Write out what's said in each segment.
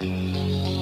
que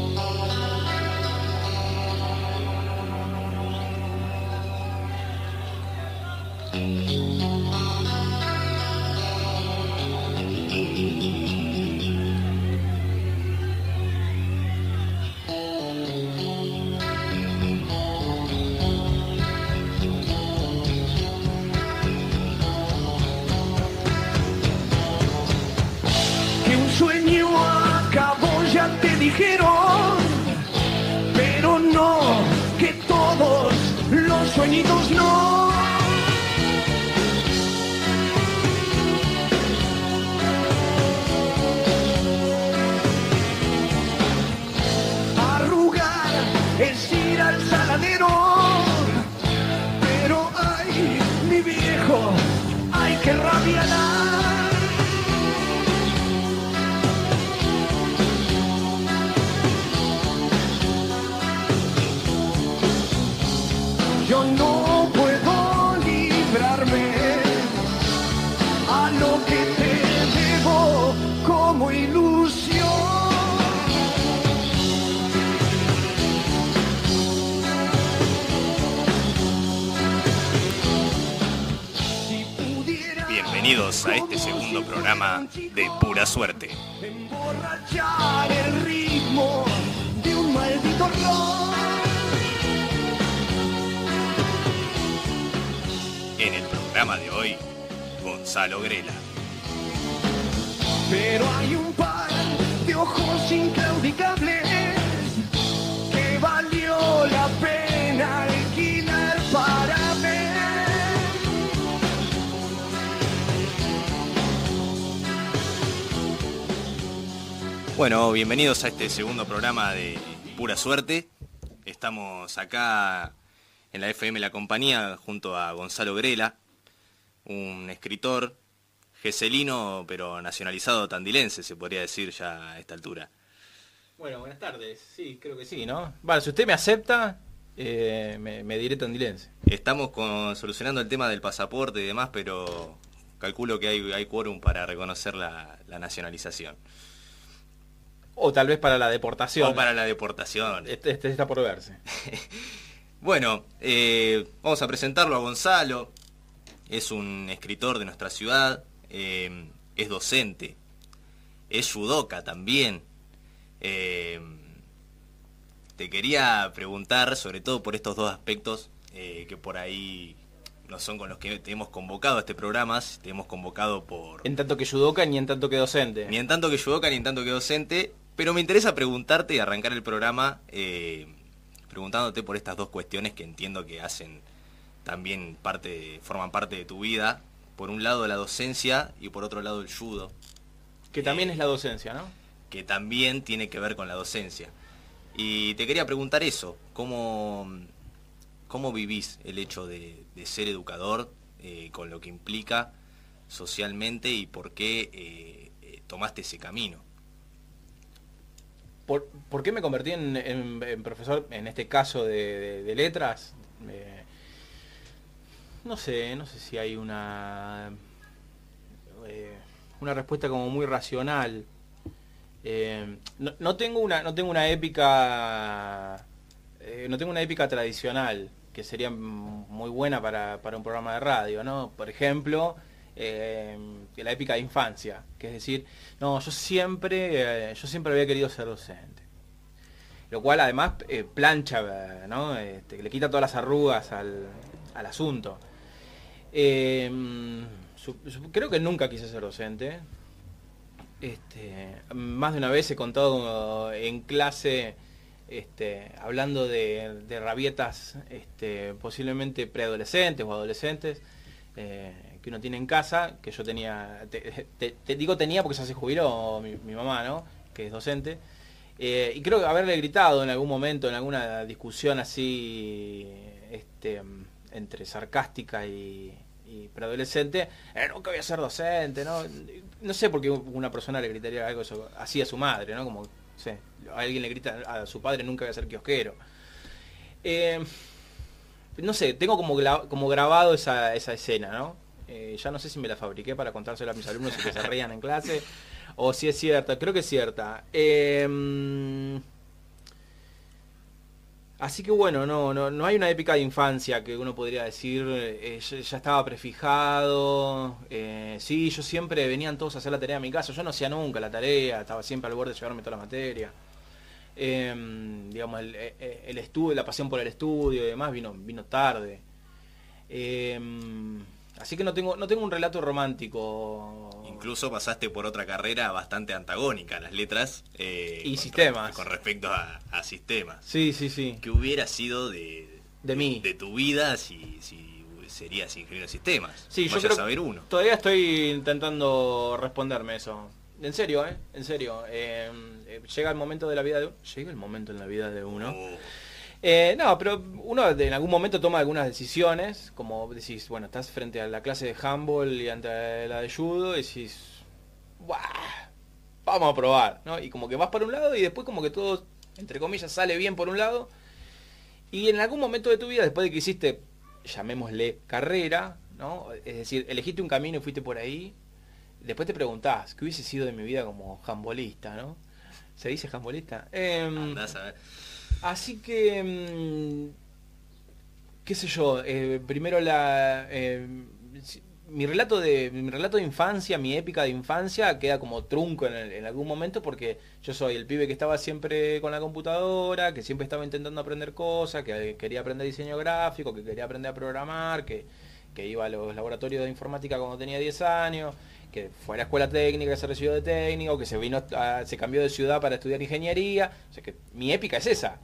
programa de hoy, Gonzalo Grela. Pero hay un par de ojos inclaudicables que valió la pena alquilar para ver. Bueno, bienvenidos a este segundo programa de Pura Suerte. Estamos acá en la FM La Compañía junto a Gonzalo Grela, un escritor geselino pero nacionalizado tandilense, se podría decir ya a esta altura. Bueno, buenas tardes. Sí, creo que sí, ¿no? Vale, si usted me acepta, eh, me, me diré tandilense. Estamos con- solucionando el tema del pasaporte y demás, pero calculo que hay, hay quórum para reconocer la, la nacionalización. O tal vez para la deportación. O para la deportación. Este, este está por verse. Bueno, eh, vamos a presentarlo a Gonzalo. Es un escritor de nuestra ciudad, eh, es docente, es judoka también. Eh, te quería preguntar, sobre todo por estos dos aspectos eh, que por ahí no son con los que te hemos convocado a este programa, te hemos convocado por... En tanto que judoka ni en tanto que docente. Ni en tanto que judoka ni en tanto que docente, pero me interesa preguntarte y arrancar el programa preguntándote por estas dos cuestiones que entiendo que hacen también parte, forman parte de tu vida. Por un lado la docencia y por otro lado el judo, Que también Eh, es la docencia, ¿no? que también tiene que ver con la docencia. Y te quería preguntar eso, ¿cómo, cómo vivís el hecho de, de ser educador eh, con lo que implica socialmente y por qué eh, tomaste ese camino? ¿Por, por qué me convertí en, en- en profesor, en este caso de, de- de letras? Eh, no sé, no sé si hay una eh, una respuesta como muy racional. Eh, no, no tengo una no tengo una épica eh, no tengo una épica tradicional que sería muy buena para, para un programa de radio, ¿no? Por ejemplo, la épica de infancia, que es decir, no, yo siempre, yo siempre había querido ser docente. Lo cual además plancha, ¿no? Este, le quita todas las arrugas al, al asunto. Su- creo que nunca quise ser docente. Este, más de una vez he contado en clase este, hablando de, rabietas este, posiblemente preadolescentes o adolescentes eh, que uno tiene en casa, que yo tenía, te, digo tenía porque ya se jubiló mi, mamá, ¿no? que es docente, eh, y creo haberle gritado en algún momento, en alguna discusión así, entre sarcástica y, y preadolescente, eh, nunca voy a ser docente, ¿no? No sé por qué una persona le gritaría algo así a su madre, ¿no? Como, alguien le grita a su padre, nunca voy a ser kiosquero. Eh, no sé, tengo como, como grabado esa, esa escena, ¿no? Eh, ya no sé si me la fabriqué para contársela a mis alumnos y que se rían en clase, o si es cierta, creo que es cierta. Em, así que bueno, no, no, no hay una épica de infancia que uno podría decir, eh, ya, estaba prefijado. eh, sí, yo siempre venían todos a hacer la tarea a mi casa, yo no hacía nunca la tarea, estaba siempre al borde de llevarme toda la materia. Em, digamos, el, el estudio, la pasión por el estudio y demás vino, vino tarde. Em, así que no tengo, no tengo un relato romántico. Incluso pasaste por otra carrera bastante antagónica, las letras. eh, Y con- sistemas. Con respecto a, a sistemas. Sí, sí, sí. ¿Qué hubiera sido de, De mí. De tu vida si, si serías ingeniero de sistemas? Sí, yo Vaya creo a saber uno. Todavía estoy intentando responderme eso. En serio, ¿eh? En serio. Eh, eh, llega el momento de la vida de uno. Llega el momento en la vida de uno. Oh, Eh, no, pero uno en algún momento toma algunas decisiones, como decís, bueno, estás frente a la clase de handball y ante la de judo y decís, "Buah, vamos a probar, ¿no? Y como que vas para un lado y después como que todo, entre comillas, sale bien por un lado. Y en algún momento de tu vida, después de que hiciste, llamémosle carrera, ¿no? Es decir, elegiste un camino y fuiste por ahí, después te preguntás, ¿qué hubiese sido de mi vida como handbolista, ¿no? ¿Se dice handbolista? Em, a ver. Así que, mm, qué sé yo, eh, primero la, eh, mi relato de mi relato de infancia, mi épica de infancia queda como trunco en, algún momento porque yo soy el pibe que estaba siempre con la computadora, que siempre estaba intentando aprender cosas, que quería aprender diseño gráfico, que quería aprender a programar, que, iba a los laboratorios de informática cuando tenía 10 años, que fue a la escuela técnica, se recibió de técnico, que se vino se cambió de ciudad para estudiar ingeniería. O sea que mi épica es esa.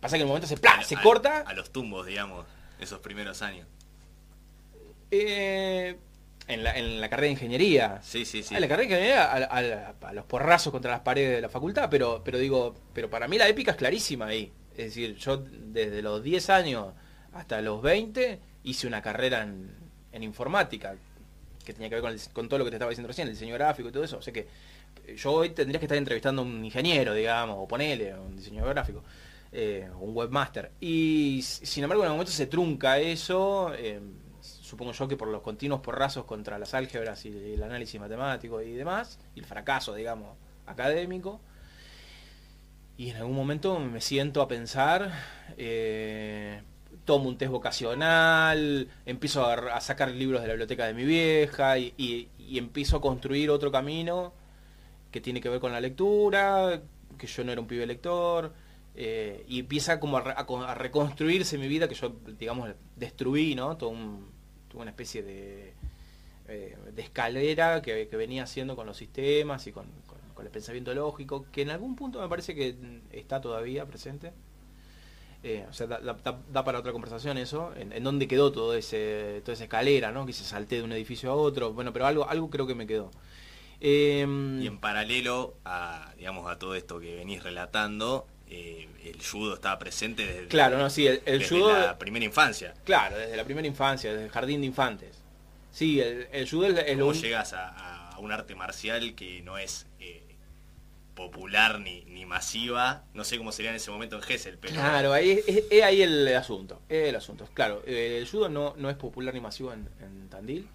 Pasa que en el momento se ¡plá! se A- corta. A los tumbos, digamos, esos primeros años. eh, en, la, en la carrera de ingeniería. Sí, sí, sí. Ah, la carrera de ingeniería a, a- a los porrazos contra las paredes de la facultad, pero, pero digo, pero para mí la épica es clarísima ahí. Es decir, yo desde los 10 años hasta los 20 hice una carrera en, en informática, que tenía que ver con, el- con todo lo que te estaba diciendo recién, el diseño gráfico y todo eso. O sea que eh, yo hoy tendría que estar entrevistando a un ingeniero, digamos, o ponele, un diseñador gráfico, eh, un webmaster. Y sin embargo, en algún momento se trunca eso, eh, supongo yo que por los continuos porrazos contra las álgebras y el análisis matemático y demás, y el fracaso, digamos, académico. Y en algún momento me siento a pensar, eh, tomo un test vocacional, empiezo a, sacar libros de la biblioteca de mi vieja y, y- y empiezo a construir otro camino que tiene que ver con la lectura, que yo no era un pibe lector, eh, y empieza como a, re- a co- a reconstruirse mi vida que yo, digamos, destruí, ¿no? Todo un- una especie de, eh, de escalera que, que venía haciendo con los sistemas y con, con- con el pensamiento lógico, que en algún punto me parece que está todavía presente. Eh, o sea, da, da- da- da para otra conversación eso, en, en dónde quedó todo ese, toda esa escalera, ¿no? Que se salté de un edificio a otro, bueno, pero algo, algo creo que me quedó. Y en paralelo a, digamos, a todo esto que venís relatando, eh, el judo estaba presente desde, Claro, no, sí, el, el desde judo, la primera infancia. claro, desde la primera infancia, desde el jardín de infantes. Sí, el, el judo es, lo ¿Cómo un- llegas a, a un arte marcial que no es eh, popular ni, ni masiva? No sé cómo sería en ese momento en Gessel, pero Claro, ahí es, es- es ahí el asunto. es el asunto. Claro, eh, el judo no, no es popular ni masivo en, en Tandil.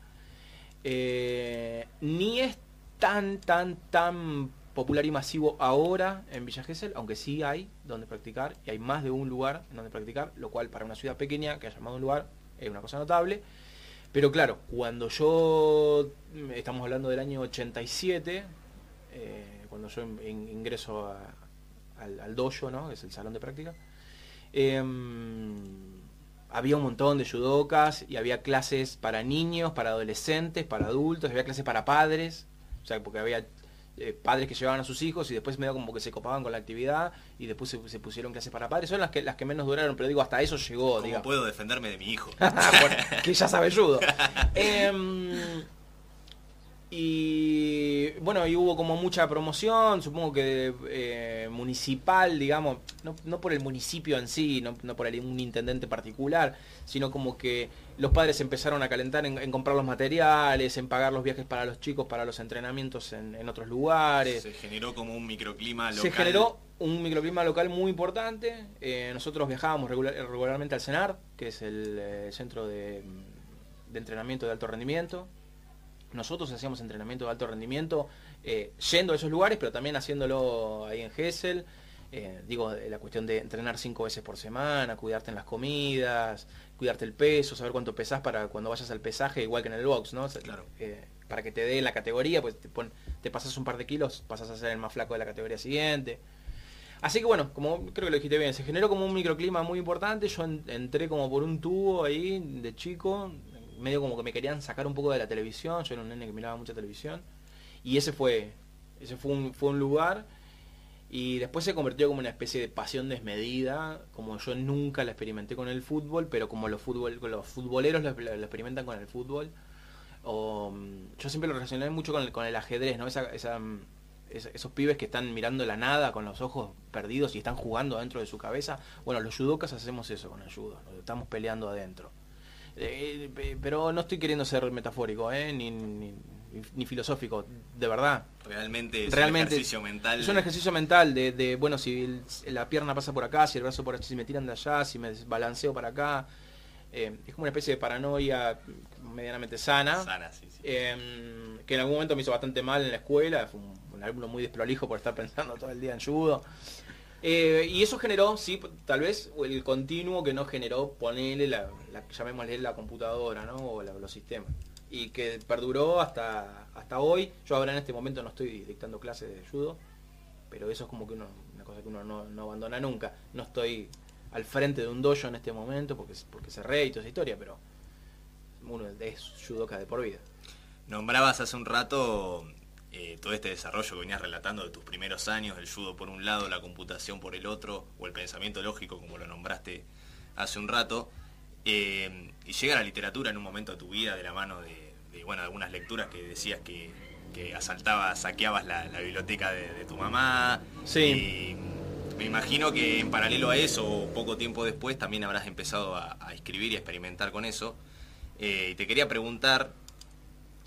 Eh, ni es tan, tan, tan popular y masivo ahora en Villa Gesell, aunque sí hay donde practicar y hay más de un lugar en donde practicar, lo cual para una ciudad pequeña que haya más de un lugar es una cosa notable. Pero claro, cuando yo, estamos hablando del año 87, eh, cuando yo in- in- ingreso al, al dojo, ¿no? que es el salón de práctica, em, había un montón de judocas y había clases para niños, para adolescentes, para adultos, había clases para padres, o sea, porque había eh, padres que llevaban a sus hijos y después medio como que se copaban con la actividad y después se, se pusieron clases para padres. Son las que, las que menos duraron, pero digo, hasta eso llegó, ¿cómo digamos. puedo defenderme de mi hijo? Bueno, que ya sabe judo. Y bueno, y hubo como mucha promoción, supongo que eh, municipal, digamos, no, no por el municipio en sí, no, no por el- un intendente particular, sino como que los padres empezaron a calentar en, en comprar los materiales, en pagar los viajes para los chicos, para los entrenamientos en, en otros lugares. Se generó como un microclima local. Se generó un microclima local muy importante. Eh, nosotros viajábamos regular- regularmente al CENAR, que es el eh, centro de, de entrenamiento de alto rendimiento. Nosotros hacíamos entrenamiento de alto rendimiento eh, yendo a esos lugares, pero también haciéndolo ahí en Gessel. Eh, digo, la cuestión de entrenar cinco veces por semana, cuidarte en las comidas, cuidarte el peso, saber cuánto pesás para cuando vayas al pesaje, igual que en el box, ¿no? Claro. Eh, para que te dé la categoría, pues te, pon- te pasas un par de kilos, pasas a ser el más flaco de la categoría siguiente. Así que bueno, como creo que lo dijiste bien, se generó como un microclima muy importante, yo en- entré como por un tubo ahí de chico, medio como que me querían sacar un poco de la televisión, yo era un nene que miraba mucha televisión, y ese fue, ese fue un, fue un lugar, y después se convirtió como una especie de pasión desmedida, como yo nunca la experimenté con el fútbol, pero como los, fútbol, los futboleros lo, experimentan con el fútbol, o, mm, yo siempre lo relacioné mucho con el, con el ajedrez, esos pibes que están mirando la nada con los ojos perdidos y están jugando dentro de su cabeza. Bueno, los judokas hacemos eso con el judo, estamos peleando adentro. Eh, pe- pero no estoy queriendo ser metafórico, ¿eh? ni, ni, ni filosófico, de verdad. Realmente es Realmente un ejercicio mental. Es un ejercicio mental de, de, bueno, si el- la pierna pasa por acá, si el brazo por allá, si me tiran de allá, si me balanceo para acá. Eh, es como una especie de paranoia medianamente sana. sana, sí, sí. Eh, que en algún momento me hizo bastante mal en la escuela, fue un, un alumno muy desprolijo por estar pensando todo el día en judo. Eh, y eso generó, sí, tal vez el continuo que no generó, ponerle la, la- llamémosle la computadora, ¿no? O los sistemas. Y que perduró hasta, hasta hoy. Yo ahora en este momento no estoy dictando clases de judo, pero eso es como que uno, una cosa que uno no, no abandona nunca. No estoy al frente de un dojo en este momento porque, porque cerré y toda esa historia, pero uno es judoka de por vida. Nombrabas hace un rato eh, todo este desarrollo que venías relatando de tus primeros años, el judo por un lado, la computación por el otro, o el pensamiento lógico, como lo nombraste hace un rato, eh, y llega la literatura en un momento de tu vida de la mano de, de, bueno, algunas lecturas que decías que, que asaltabas, saqueabas la, la biblioteca de, de tu mamá. Sí. Y me imagino que en paralelo a eso, o poco tiempo después, también habrás empezado a, a escribir y a experimentar con eso. Eh, y te quería preguntar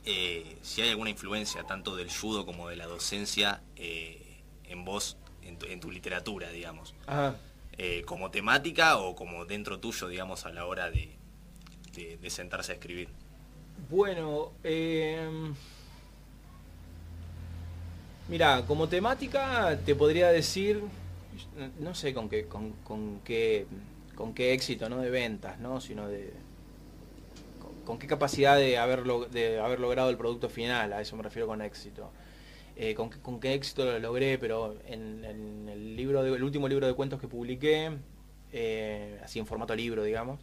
eh, si hay alguna influencia tanto del judo como de la docencia eh, en vos, en tu, en tu literatura, digamos. Ajá. Eh, como temática o como dentro tuyo, digamos, a la hora de, de- de sentarse a escribir. Bueno, eh, mira, como temática te podría decir, no sé con qué, con, con qué, con qué éxito, no de ventas, ¿no? sino de con, qué capacidad de haber, de haber logrado el producto final, a eso me refiero con éxito. Eh, con, qué- con qué éxito lo logré, pero en, el libro el último libro de cuentos que publiqué, eh, así en formato libro, digamos,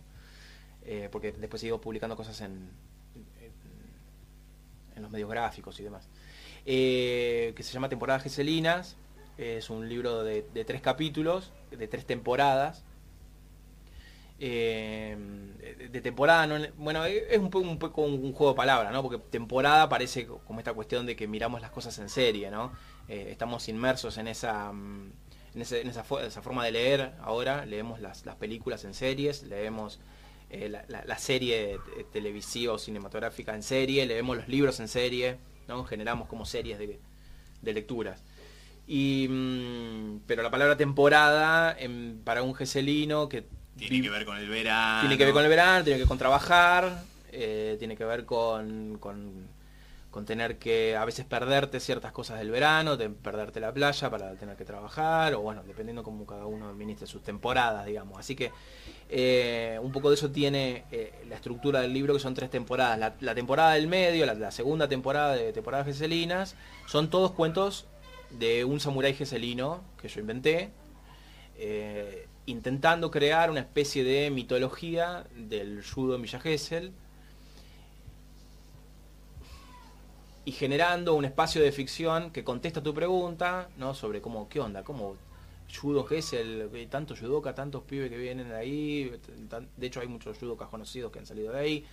eh, porque después sigo publicando cosas en, en, los medios gráficos y demás, que se llama Temporadas Geselinas, es un libro de tres capítulos, de tres temporadas, eh, de, temporada, no- bueno, es un poco, un poco un juego de palabras, ¿no? Porque temporada parece como esta cuestión de que miramos las cosas en serie, ¿no? Eh, estamos inmersos en esa, mm, en, ese- en esa, fo- esa forma de leer ahora, leemos las, las películas en series, leemos eh, la, la- serie te- televisiva o cinematográfica en serie, leemos los libros en serie, ¿no? Generamos como series de, de lecturas. Y, mm, pero la palabra temporada em, para un geselino que Tiene que ver con el verano. tiene que ver con el verano, tiene que ver con trabajar, eh, tiene que ver con, con, con tener que a veces perderte ciertas cosas del verano, de perderte la playa para tener que trabajar, o bueno, dependiendo cómo cada uno administre sus temporadas, digamos. Así que eh, un poco de eso tiene eh, la estructura del libro, que son tres temporadas. La, la temporada del medio, la, la segunda temporada de temporadas geselinas, son todos cuentos de un samurái geselino que yo inventé, eh, intentando crear una especie de mitología del judo en Villa Gesell y generando un espacio de ficción que contesta tu pregunta, ¿no? Sobre cómo, qué onda, cómo judo Gesell, eh, tantos judokas, tantos pibes que vienen de ahí, de hecho hay muchos judokas conocidos que han salido de ahí.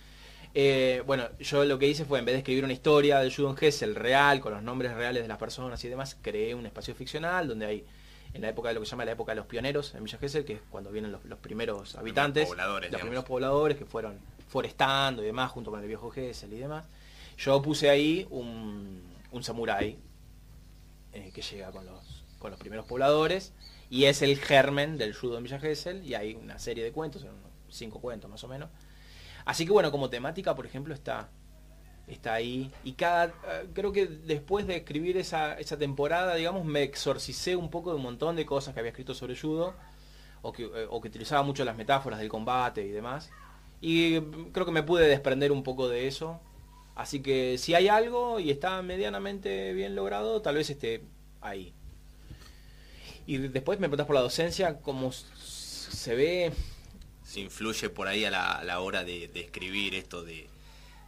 Eh, bueno, yo lo que hice fue, en vez de escribir una historia del judo en Gesell real, con los nombres reales de las personas y demás, creé un espacio ficcional donde hay, en la época de lo que se llama la época de los pioneros en Villa Gesell, que es cuando vienen los, los primeros habitantes, pobladores, los digamos. primeros pobladores que fueron forestando y demás, junto con el viejo Gesell y demás. Yo puse ahí un, un samurái eh, que llega con los, con los primeros pobladores y es el germen del judo en Villa Gesell y hay una serie de cuentos, cinco cuentos más o menos. Así que bueno, como temática, por ejemplo, está está ahí. Y cada, eh, creo que después de escribir esa, esa temporada, digamos, me exorcicé un poco de un montón de cosas que había escrito sobre judo, o que, eh, o que utilizaba mucho las metáforas del combate y demás. Y creo que me pude desprender un poco de eso. Así que si hay algo y está medianamente bien logrado, tal vez esté ahí. Y después me preguntas por la docencia, cómo se ve... Se influye por ahí a la, hora de, escribir esto de,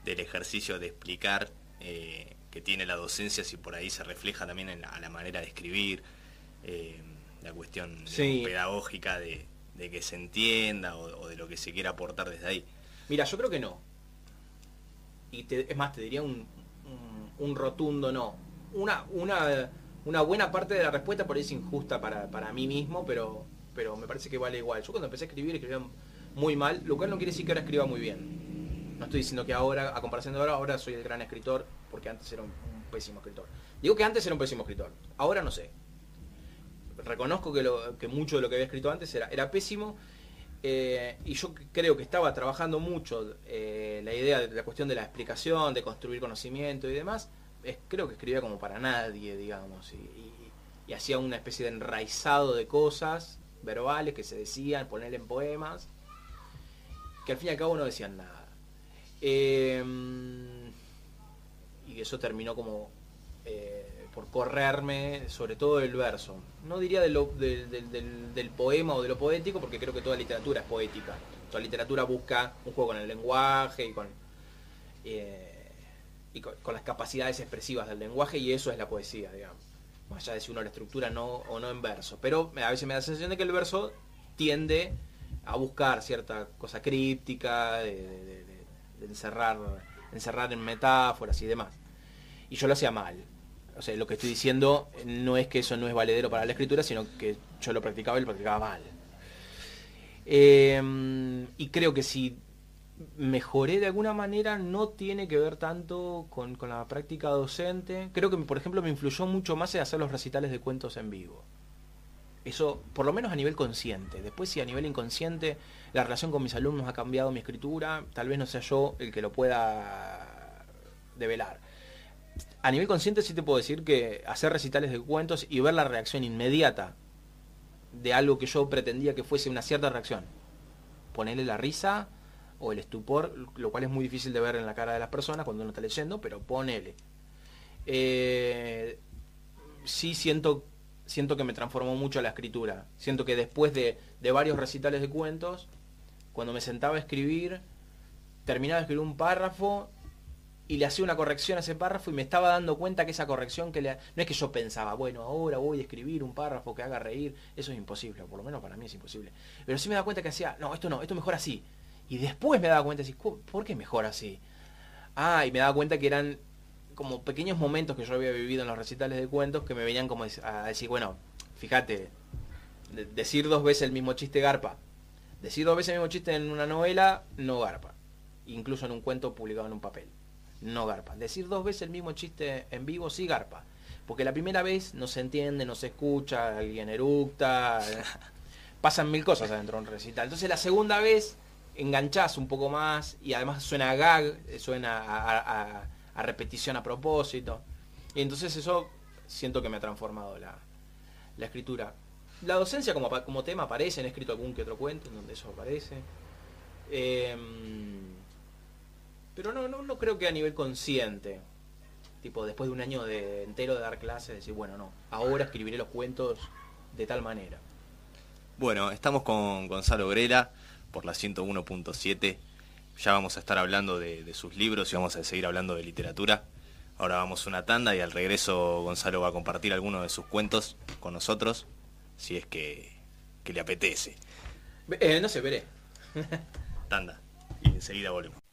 del ejercicio de explicar eh, que tiene la docencia, si por ahí se refleja también en la, la manera de escribir, eh, la cuestión pedagógica de, que se entienda o, de lo que se quiera aportar desde ahí. Mira, yo creo que no. Y es más, te diría un, un, rotundo no. Una, una una buena parte de la respuesta por ahí es injusta para, mí mismo, pero, pero me parece que vale igual. Yo cuando empecé a escribir escribía muy mal, lo cual no quiere decir que ahora escriba muy bien. No estoy diciendo que ahora, a comparación de ahora, ahora soy el gran escritor, porque antes era un, pésimo escritor. Digo que antes era un pésimo escritor, ahora no sé. Reconozco que, lo, que mucho de lo que había escrito antes era, era pésimo, eh, y yo creo que estaba trabajando mucho eh, la idea de la cuestión de la explicación, de construir conocimiento y demás, creo que escribía como para nadie, digamos, y, hacía una especie de enraizado de cosas verbales que se decían, poner en poemas, que al fin y al cabo no decían nada. Em, y eso terminó como eh, por correrme, sobre todo el verso. No diría del, poema o de lo poético, porque creo que toda literatura es poética. Toda literatura busca un juego con el lenguaje y con... Eh, y con, las capacidades expresivas del lenguaje y eso es la poesía, digamos. Más allá de si uno la estructura no o no en verso. Pero a veces me da la sensación de que el verso tiende a buscar cierta cosa críptica, de, encerrar, encerrar en metáforas y demás. Y yo lo hacía mal. O sea, lo que estoy diciendo no es que eso no es valedero para la escritura, sino que yo lo practicaba y lo practicaba mal. Eh, y creo que si mejoré de alguna manera no tiene que ver tanto con, la práctica docente. Creo que, por ejemplo, me influyó mucho más en hacer los recitales de cuentos en vivo. Eso, por lo menos a nivel consciente. Después, si a nivel inconsciente la relación con mis alumnos ha cambiado mi escritura, tal vez no sea yo el que lo pueda develar. A nivel consciente sí te puedo decir que hacer recitales de cuentos y ver la reacción inmediata de algo que yo pretendía que fuese una cierta reacción. Ponerle la risa, o el estupor, lo cual es muy difícil de ver en la cara de las personas cuando uno está leyendo, pero ponele. Eh, sí siento, siento que me transformó mucho la escritura. Siento que después de, varios recitales de cuentos, cuando me sentaba a escribir, terminaba de escribir un párrafo y le hacía una corrección a ese párrafo y me estaba dando cuenta que esa corrección que le... No es que yo pensaba, bueno, ahora voy a escribir un párrafo que haga reír, eso es imposible, por lo menos para mí es imposible. Pero sí me da cuenta que hacía, no, esto no, esto mejor así. Y después me daba cuenta, ¿por qué mejor así? Ah, y me daba cuenta que eran como pequeños momentos que yo había vivido en los recitales de cuentos que me venían como a decir, bueno, fíjate, decir dos veces el mismo chiste garpa. Decir dos veces el mismo chiste en una novela, no garpa. Incluso en un cuento publicado en un papel. No garpa. Decir dos veces el mismo chiste en vivo, sí garpa. Porque la primera vez no se entiende, no se escucha, alguien eructa, pasan mil cosas adentro de un recital. Entonces la segunda vez enganchás un poco más y además suena gag, suena a, repetición a propósito. Y entonces eso siento que me ha transformado la, escritura. La docencia como, como tema aparece, en escrito algún que otro cuento en donde eso aparece. Em, pero no, no, no creo que a nivel consciente. Tipo, después de un año entero de dar clases, decir, bueno, no, ahora escribiré los cuentos de tal manera. Bueno, estamos con Gonzalo Grela por la 101.7. Ya vamos a estar hablando de, sus libros y vamos a seguir hablando de literatura. Ahora vamos a una tanda y al regreso Gonzalo va a compartir algunos de sus cuentos con nosotros, si es que, que le apetece. Eh, no sé, veré. tanda. Y enseguida volvemos.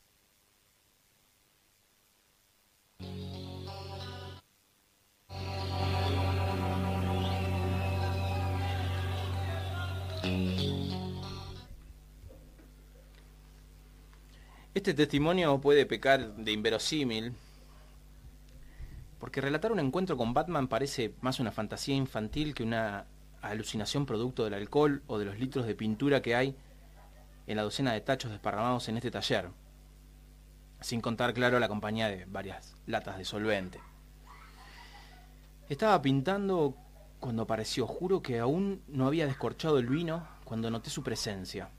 Este testimonio puede pecar de inverosímil, porque relatar un encuentro con Batman parece más una fantasía infantil que una alucinación producto del alcohol o de los litros de pintura que hay en la docena de tachos desparramados en este taller. sin contar, claro, la compañía de varias latas de solvente. Estaba pintando cuando apareció, juro que aún no había descorchado el vino cuando noté su presencia.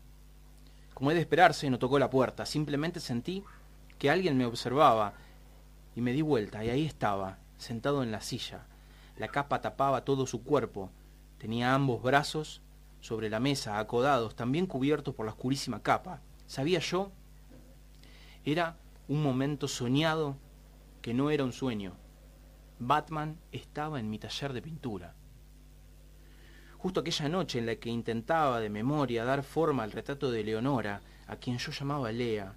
Como es de esperarse, no tocó la puerta, simplemente sentí que alguien me observaba y me di vuelta y ahí estaba, sentado en la silla. La capa tapaba todo su cuerpo, tenía ambos brazos sobre la mesa, acodados, también cubiertos por la oscurísima capa. Sabía yo, era un momento soñado que no era un sueño. Batman estaba en mi taller de pintura. Justo aquella noche en la que intentaba de memoria dar forma al retrato de Leonora, a quien yo llamaba Lea,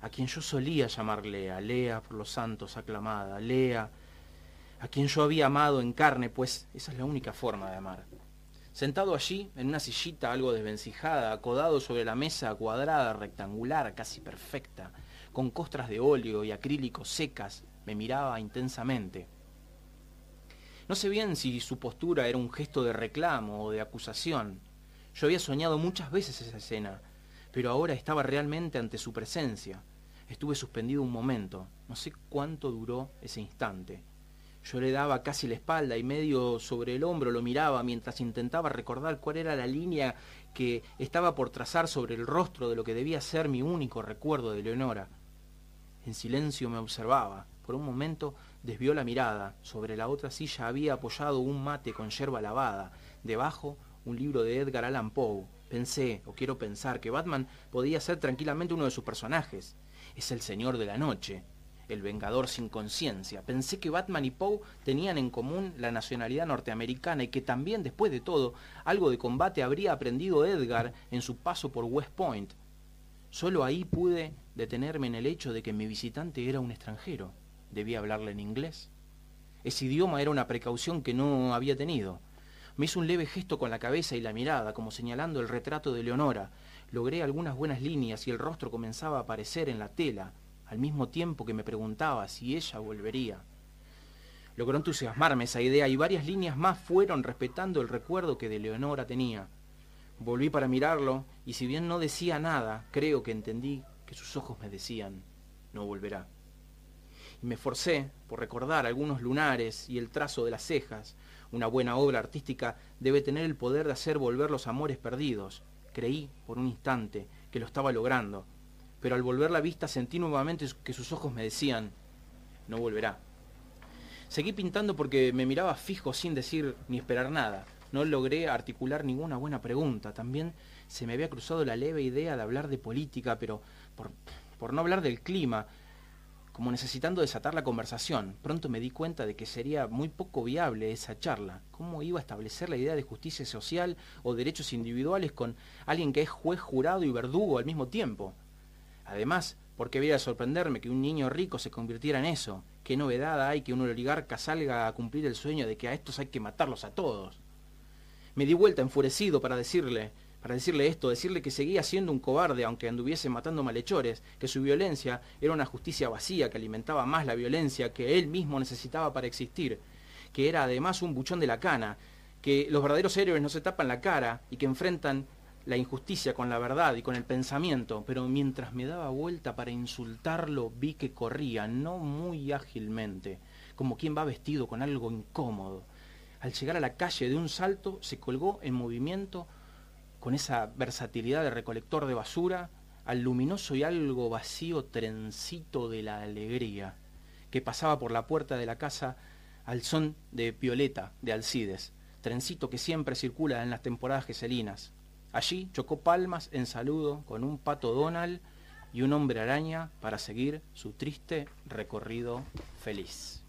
a quien yo solía llamar Lea, Lea por los santos aclamada, Lea, a quien yo había amado en carne, pues esa es la única forma de amar. Sentado allí, en una sillita algo desvencijada, acodado sobre la mesa cuadrada, rectangular, casi perfecta, con costras de óleo y acrílico secas, me miraba intensamente. No sé bien si su postura era un gesto de reclamo o de acusación. Yo había soñado muchas veces esa escena, pero ahora estaba realmente ante su presencia. Estuve suspendido un momento, no sé cuánto duró ese instante. Yo le daba casi la espalda y medio sobre el hombro lo miraba mientras intentaba recordar cuál era la línea que estaba por trazar sobre el rostro de lo que debía ser mi único recuerdo de Leonora. En silencio me observaba. Por un momento desvió la mirada. Sobre la otra silla había apoyado un mate con yerba lavada. Debajo, un libro de Edgar Allan Poe. Pensé, o quiero pensar, que Batman podía ser tranquilamente uno de sus personajes. Es el Señor de la Noche, el Vengador sin conciencia. Pensé que Batman y Poe tenían en común la nacionalidad norteamericana y que también, después de todo, algo de combate habría aprendido Edgar en su paso por West Point. Solo ahí pude detenerme en el hecho de que mi visitante era un extranjero debía hablarle en inglés. Ese idioma era una precaución que no había tenido. Me hizo un leve gesto con la cabeza y la mirada, como señalando el retrato de Leonora. Logré algunas buenas líneas y el rostro comenzaba a aparecer en la tela, al mismo tiempo que me preguntaba si ella volvería. Logró entusiasmarme esa idea y varias líneas más fueron respetando el recuerdo que de Leonora tenía. Volví para mirarlo y si bien no decía nada, creo que entendí que sus ojos me decían, no volverá y me forcé por recordar algunos lunares y el trazo de las cejas. Una buena obra artística debe tener el poder de hacer volver los amores perdidos. Creí por un instante que lo estaba logrando, pero al volver la vista sentí nuevamente que sus ojos me decían, no volverá. Seguí pintando porque me miraba fijo sin decir ni esperar nada. No logré articular ninguna buena pregunta. También se me había cruzado la leve idea de hablar de política, pero por, por no hablar del clima, como necesitando desatar la conversación. Pronto me di cuenta de que sería muy poco viable esa charla. ¿Cómo iba a establecer la idea de justicia social o derechos individuales con alguien que es juez, jurado y verdugo al mismo tiempo? Además, ¿por qué a sorprenderme que un niño rico se convirtiera en eso? ¿Qué novedad hay que un oligarca salga a cumplir el sueño de que a estos hay que matarlos a todos? Me di vuelta enfurecido para decirle, para decirle esto, decirle que seguía siendo un cobarde aunque anduviese matando malhechores, que su violencia era una justicia vacía que alimentaba más la violencia que él mismo necesitaba para existir, que era además un buchón de la cana, que los verdaderos héroes no se tapan la cara y que enfrentan la injusticia con la verdad y con el pensamiento, pero mientras me daba vuelta para insultarlo vi que corría, no muy ágilmente, como quien va vestido con algo incómodo. Al llegar a la calle de un salto se colgó en movimiento con esa versatilidad de recolector de basura, al luminoso y algo vacío trencito de la alegría, que pasaba por la puerta de la casa al son de Violeta de Alcides, trencito que siempre circula en las temporadas geselinas. Allí chocó palmas en saludo con un pato Donald y un hombre araña para seguir su triste recorrido feliz.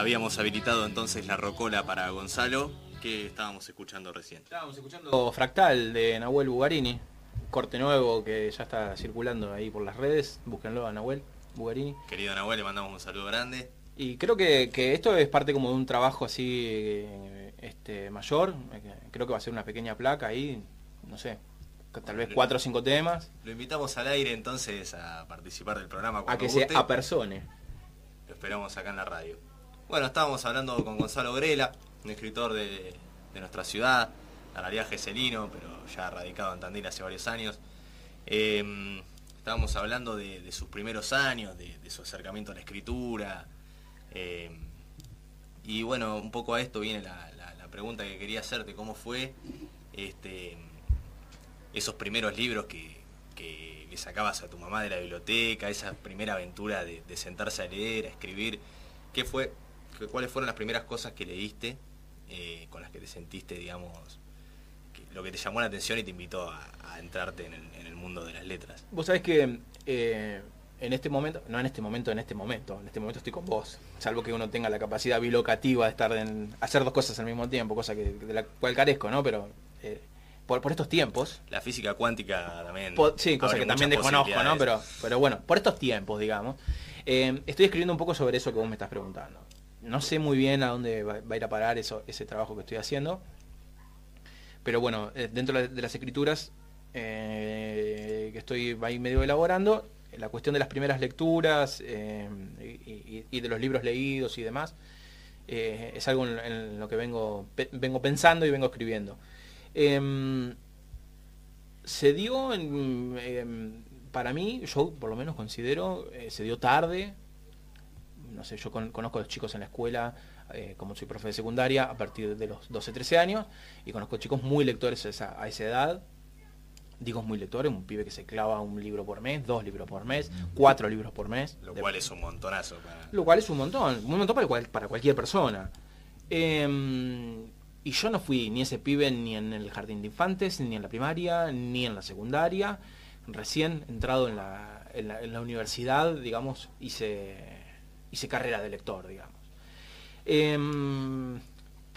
Habíamos habilitado entonces la rocola para Gonzalo, que estábamos escuchando recién. Estábamos escuchando Fractal de Nahuel Bugarini, corte nuevo que ya está circulando ahí por las redes. Búsquenlo a Nahuel Bugarini. Querido Nahuel, le mandamos un saludo grande. Y creo que, esto es parte como de un trabajo así este, mayor. Creo que va a ser una pequeña placa ahí, no sé, tal vez cuatro o cinco temas. Lo invitamos al aire entonces a participar del programa. A que se apersone. Lo esperamos acá en la radio. Bueno, estábamos hablando con Gonzalo Grela, un escritor de, nuestra ciudad, realidad geselino, pero ya radicado en Tandil hace varios años. Em, estábamos hablando de, sus primeros años, de, su acercamiento a la escritura. Em, y bueno, un poco a esto viene la, pregunta que quería hacerte, ¿cómo fue este, esos primeros libros que, le sacabas a tu mamá de la biblioteca, esa primera aventura de, sentarse a leer, a escribir? ¿Qué fue, ¿Cuáles fueron las primeras cosas que leíste eh, con las que te sentiste, digamos, lo que te llamó la atención y te invitó a, entrarte en el, mundo de las letras? Vos sabés que eh, en este momento, no en este momento, en este momento, en este momento estoy con vos, salvo que uno tenga la capacidad bilocativa de estar en hacer dos cosas al mismo tiempo, cosa que de la cual carezco, ¿no? Pero eh, por, estos tiempos. La física cuántica también. sí, cosa que también desconozco, ¿no? Pero, pero bueno, por estos tiempos, digamos. Eh, estoy escribiendo un poco sobre eso que vos me estás preguntando. No sé muy bien a dónde va, a ir a parar eso, ese trabajo que estoy haciendo. Pero bueno, eh, dentro de las escrituras que estoy ahí medio elaborando, la cuestión de las primeras lecturas eh, y, de los libros leídos y demás, eh, es algo en, lo que vengo, vengo pensando y vengo escribiendo. Em, se dio, em, para mí, yo por lo menos considero, eh, se dio tarde. No sé, yo conozco a los chicos en la escuela, como soy profe de secundaria, a partir de los 12, 13 años, y conozco chicos muy lectores a esa edad, digo muy lectores, un pibe que se clava un libro por mes, dos libros por mes, cuatro libros por mes. Lo cual es un montonazo. Lo cual es un montón, un montón para, para cualquier persona. Em, y yo no fui ni ese pibe ni en el jardín de infantes, ni en la primaria, ni en la secundaria. Recién entrado en la, en la, universidad, digamos, hice, hice carrera de lector, digamos. Em,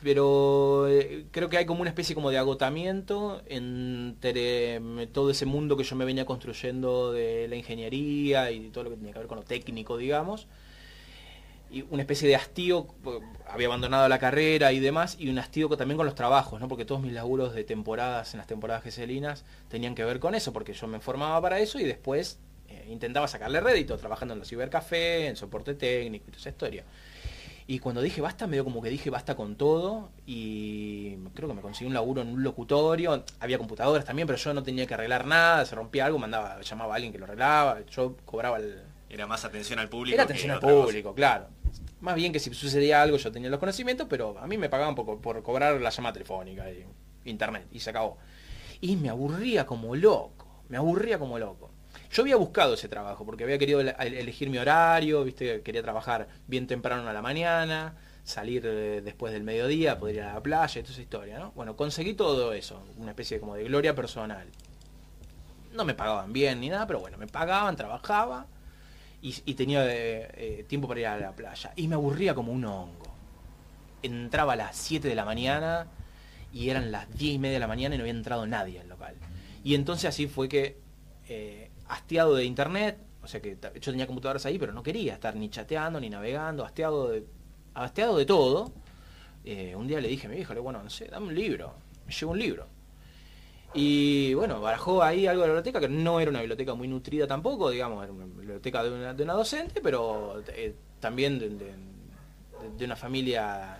pero eh, creo que hay como una especie como de agotamiento entre mm, todo ese mundo que yo me venía construyendo de la ingeniería y todo lo que tenía que ver con lo técnico, digamos. Y una especie de hastío, había abandonado la carrera y demás, y un hastío también con los trabajos, ¿no? porque todos mis laburos de temporadas, en las temporadas geselinas, tenían que ver con eso, porque yo me formaba para eso y después eh, intentaba sacarle rédito, trabajando en los cibercafé, en soporte técnico y toda esa historia. Y cuando dije basta, me dio como que dije basta con todo. Y creo que me conseguí un laburo en un locutorio. Había computadoras también, pero yo no tenía que arreglar nada. Se rompía algo, mandaba, llamaba a alguien que lo arreglaba. Yo cobraba el. Era más atención al público. Era atención al público, claro. Más bien que si sucedía algo yo tenía los conocimientos, pero a mí me pagaban por, por cobrar la llamada telefónica y internet. Y se acabó. Y me aburría como loco. Me aburría como loco. Yo había buscado ese trabajo porque había querido elegir mi horario, viste, quería trabajar bien temprano a la mañana, salir eh, después del mediodía, poder ir a la playa toda esa historia, ¿no? Bueno, conseguí todo eso, una especie como de gloria personal. No me pagaban bien ni nada, pero bueno, me pagaban, trabajaba y, tenía eh, eh, tiempo para ir a la playa. Y me aburría como un hongo. Entraba a las 7 de la mañana y eran las 10 y media de la mañana y no había entrado nadie al local. Y entonces así fue que hastiado de internet, o sea que yo tenía computadoras ahí, pero no quería estar ni chateando, ni navegando, hastiado de, de todo. Eh, un día le dije a mi vieja, bueno, no sé, dame un libro, me llevo un libro. Y bueno, barajó ahí algo de la biblioteca, que no era una biblioteca muy nutrida tampoco, digamos, era una biblioteca de una, de docente, pero eh, también de, una familia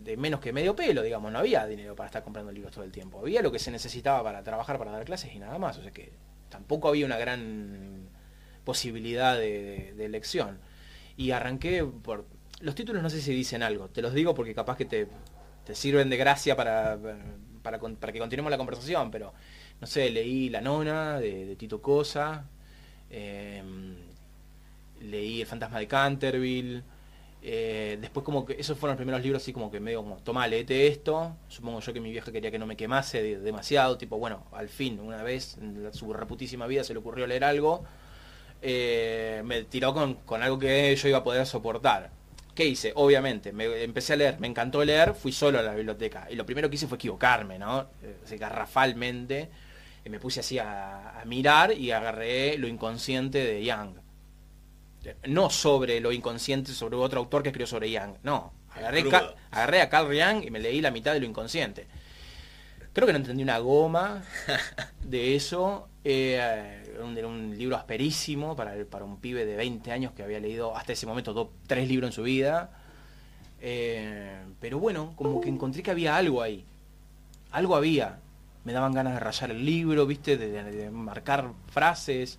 de menos que medio pelo, digamos, no había dinero para estar comprando libros todo el tiempo. Había lo que se necesitaba para trabajar, para dar clases y nada más. O sea que tampoco había una gran posibilidad de, elección. Y arranqué por... Los títulos no sé si dicen algo, te los digo porque capaz que te, sirven de gracia para, para, que continuemos la conversación, pero no sé, leí La Nona de, Tito Cosa, em, leí El Fantasma de Canterville, eh, después como que esos fueron los primeros libros así como que medio como, toma, leete esto. Supongo yo que mi vieja quería que no me quemase demasiado, tipo, bueno, al fin, una vez en su reputísima vida se le ocurrió leer algo, eh, me tiró con, algo que yo iba a poder soportar. ¿Qué hice? Obviamente, me empecé a leer, me encantó leer, fui solo a la biblioteca. Y lo primero que hice fue equivocarme, ¿no? Eh, garrafalmente. me puse así a, a mirar y agarré lo inconsciente de Young no sobre lo inconsciente, sobre otro autor que escribió sobre Young, no. Agarré, a Carl Young y me leí la mitad de lo inconsciente. Creo que no entendí una goma de eso. Eh, era un, era un libro asperísimo para, el- para un pibe de 20 años que había leído hasta ese momento dos, tres libros en su vida. Eh, pero bueno, como que encontré que había algo ahí. Algo había. Me daban ganas de rayar el libro, ¿viste? De, de- de marcar frases.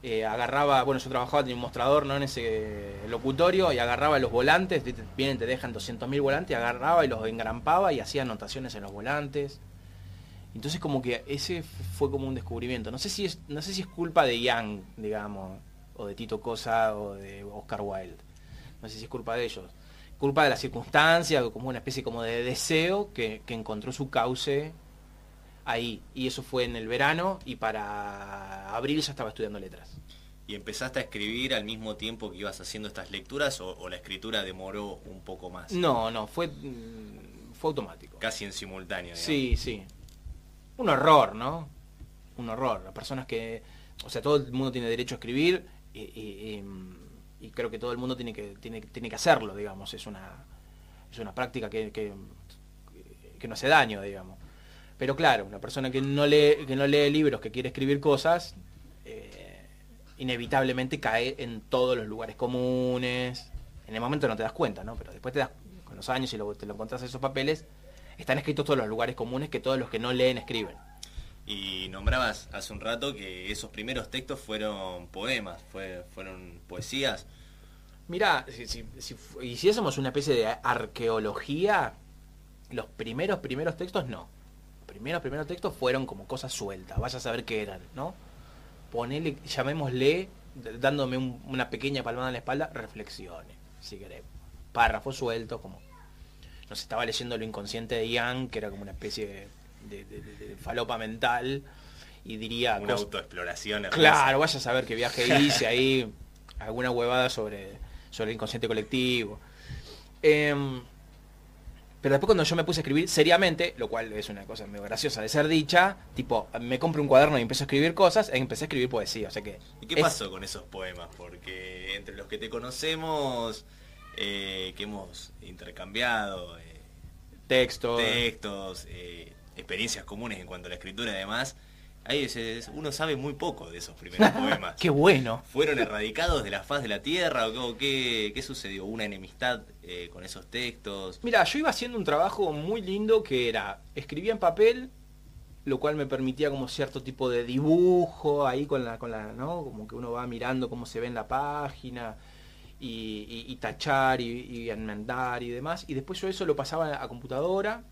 Eh, agarraba, bueno, yo trabajaba, tenía un mostrador, ¿no? En ese locutorio y agarraba los volantes, vienen, te dejan 200.000 volantes, agarraba y los engrampaba y hacía anotaciones en los volantes. Entonces como que ese fue como un descubrimiento. No sé si es, no sé si es culpa de Young, digamos, o de Tito Cosa o de Oscar Wilde. No sé si es culpa de ellos. Culpa de las circunstancias, como una especie como de deseo que, que encontró su cauce ahí. Y eso fue en el verano y para abril ya estaba estudiando letras. ¿Y empezaste a escribir al mismo tiempo que ibas haciendo estas lecturas o, o la escritura demoró un poco más? No, no, fue, mm, fue automático. Casi en simultáneo. digamos. Sí, sí. Un horror, ¿no? Un horror. Las personas que... O sea, todo el mundo tiene derecho a escribir y, y- y- y creo que todo el mundo tiene que, tiene, tiene que hacerlo, digamos. Es una, es una práctica que, que, que no hace daño, digamos. Pero claro, una persona que no lee, que no lee libros, que quiere escribir cosas, eh, inevitablemente cae en todos los lugares comunes. En el momento no te das cuenta, ¿no? Pero después te das, con los años y lo, te lo encontrás en esos papeles, están escritos todos los lugares comunes que todos los que no leen escriben. Y nombrabas hace un rato que esos primeros textos fueron poemas, fue, fueron poesías. Mirá, si, si, si hiciésemos una especie de arqueología, los primeros, primeros textos no. Primeros, primeros textos fueron como cosas sueltas, vaya a saber qué eran, ¿no? Ponele, llamémosle, dándome un- una pequeña palmada en la espalda, reflexiones, si querés. Párrafos sueltos, como... Nos estaba leyendo lo inconsciente de Ian, que era como una especie de, de- de- de falopa mental, y diría... Una autoexploración. Claro, vaya a saber qué viaje hice ahí, alguna huevada sobre, sobre el inconsciente colectivo. Em, pero después cuando yo me puse a escribir seriamente, lo cual es una cosa medio graciosa de ser dicha, tipo, me compro un cuaderno y empiezo a escribir cosas, empecé a escribir poesía, o sea que... ¿Y qué es- pasó con esos poemas? Porque entre los que te conocemos, eh, que hemos intercambiado eh, Texto. textos, eh, experiencias comunes en cuanto a la escritura y hay veces, uno sabe muy poco de esos primeros poemas. Qué bueno. ¿Fueron erradicados de la faz de la tierra o qué, qué sucedió? ¿Una enemistad eh, con esos textos? Mira, yo iba haciendo un trabajo muy lindo que era, escribía en papel, lo cual me permitía como cierto tipo de dibujo ahí con la, con la, ¿no? Como que uno va mirando cómo se ve en la página y, y- y tachar y, y enmendar y demás. Y después yo eso lo pasaba a computadora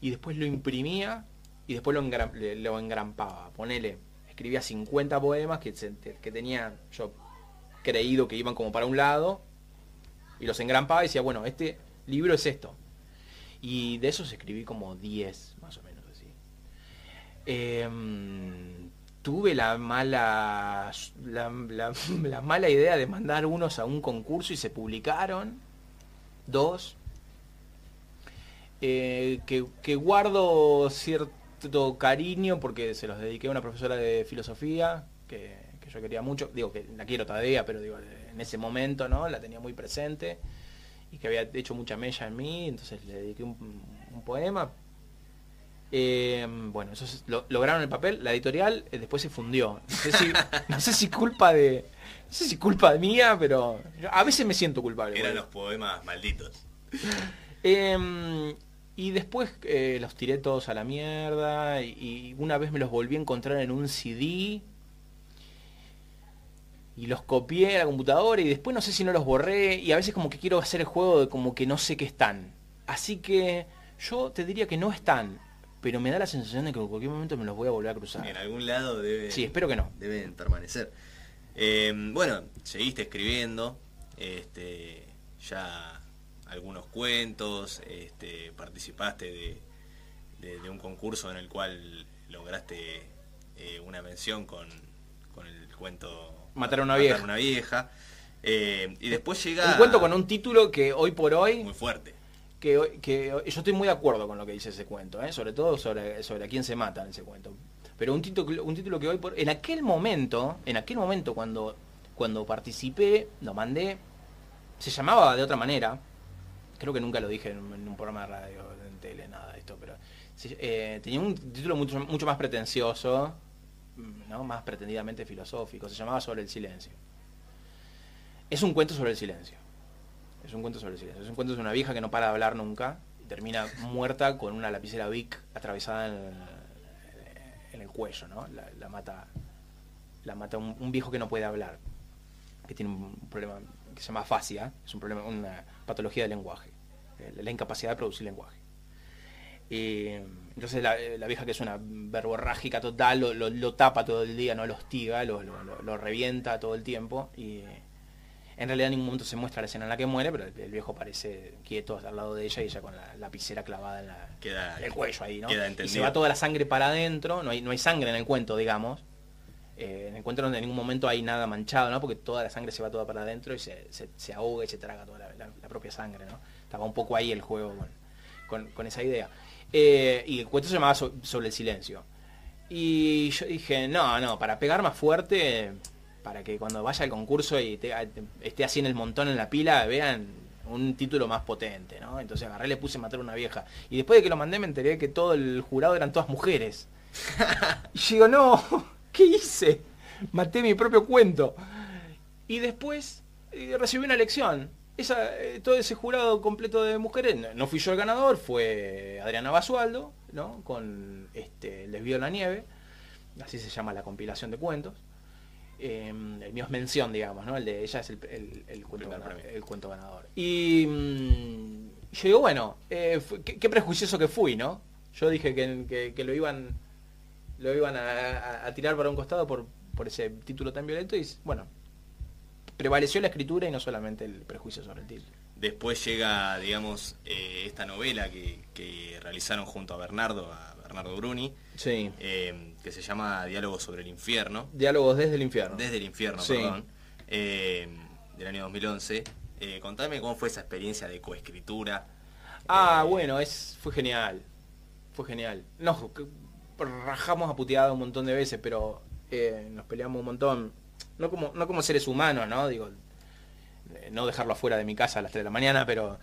y después lo imprimía y después lo, engra- lo engrampaba. Ponele, escribía 50 poemas que, que tenía yo creído que iban como para un lado y los engrampaba y decía, bueno, este libro es esto. Y de esos escribí como 10, más o menos así. Em, tuve la mala, la, la- la mala idea de mandar unos a un concurso y se publicaron. Dos. Eh, que, que guardo cierto cariño porque se los dediqué a una profesora de filosofía que, que yo quería mucho. Digo que la quiero todavía, pero digo, en ese momento no la tenía muy presente y que había hecho mucha mella en mí, entonces le dediqué un, un poema. Eh, bueno, eso es- lo, lograron el papel, la editorial eh, después se fundió. No sé si, no sé si culpa de. No sé si culpa mía, pero yo a veces me siento culpable. Eran los poemas malditos. Em, y después eh, los tiré todos a la mierda. Y, y una vez me los volví a encontrar en un CD. Y los copié a la computadora. Y después no sé si no los borré. Y a veces como que quiero hacer el juego de como que no sé qué están. Así que yo te diría que no están. Pero me da la sensación de que en cualquier momento me los voy a volver a cruzar. En algún lado debe, Sí, espero que no. deben permanecer. Eh, bueno, seguiste escribiendo, este, ya algunos cuentos, este, participaste de, de- de un concurso en el cual lograste eh, una mención con, con el cuento Matar a una vieja. una vieja. Eh, y después llega... Un cuento con un título que hoy por hoy Muy fuerte. que, yo estoy muy de acuerdo con lo que dice ese cuento, ¿eh? sobre todo sobre, sobre a quién se mata en ese cuento. Pero un título, un título que hoy por en aquel momento, en aquel momento cuando cuando participé, lo mandé, se llamaba de otra manera. Creo que nunca lo dije en, un- programa de radio, en tele, nada de esto, pero eh, tenía un título mucho, mucho más pretencioso, mm, ¿no? más pretendidamente filosófico, se llamaba Sobre el silencio. Es un cuento sobre el silencio. Es un cuento sobre el silencio. Es un cuento de una vieja que no para de hablar nunca y termina muerta con una lapicera Vic atravesada en el, cuello, ¿no? La, mata, la mata un, viejo que no puede hablar, que tiene un problema que se llama fascia, es un problema, una patología del lenguaje, eh, la incapacidad de producir lenguaje. Y entonces la, vieja que es una verborrágica total lo, tapa todo el día, no lo hostiga, lo, lo, revienta todo el tiempo y en realidad en ningún momento se muestra la escena en la que muere, pero el, viejo parece quieto al lado de ella y ella con la lapicera clavada en, la, el cuello ahí, ¿no? y se va toda la sangre para adentro, no hay, no hay sangre en el cuento, digamos. Eh, en el cuento donde en ningún momento hay nada manchado, ¿no? Porque toda la sangre se va toda para adentro y se, se, ahoga y se traga toda la, propia sangre, ¿no? Estaba un poco ahí el juego con, con, esa idea. Eh, y el cuento se llamaba Sobre el silencio. Y yo dije, no, no, para pegar más fuerte para que cuando vaya al concurso y esté así en el montón en la pila, vean un título más potente, ¿no? Entonces agarré, le puse matar a una vieja. Y después de que lo mandé me enteré que todo el jurado eran todas mujeres. y digo, no, ¿qué hice? Maté mi propio cuento. Y después eh, recibí una lección. Esa, eh, todo ese jurado completo de mujeres, no, fui yo el ganador, fue Adriana Basualdo, ¿no? Con este, El desvío de la nieve, así se llama la compilación de cuentos. Em, el mío es mención, digamos, ¿no? El de ella es el, cuento, ganador, Y mm, yo digo, bueno, eh, qué, prejuicioso que fui, ¿no? Yo dije que, lo iban lo iban a, tirar para un costado por, por ese título tan violento y bueno, prevaleció la escritura y no solamente el prejuicio sobre el título. Después llega, digamos, eh, esta novela que, que, realizaron junto a Bernardo, a Bernardo Bruni, sí. Eh, que se llama Diálogos sobre el infierno. Diálogos desde el infierno. Desde el infierno, perdón. Eh, del año 2011. Eh, contame cómo fue esa experiencia de coescritura. Ah, bueno, es, fue genial. Fue genial. No, rajamos a puteada un montón de veces, pero nos peleamos un montón. No como, no como seres humanos, ¿no? Digo, no dejarlo afuera de mi casa a las 3 de la mañana, pero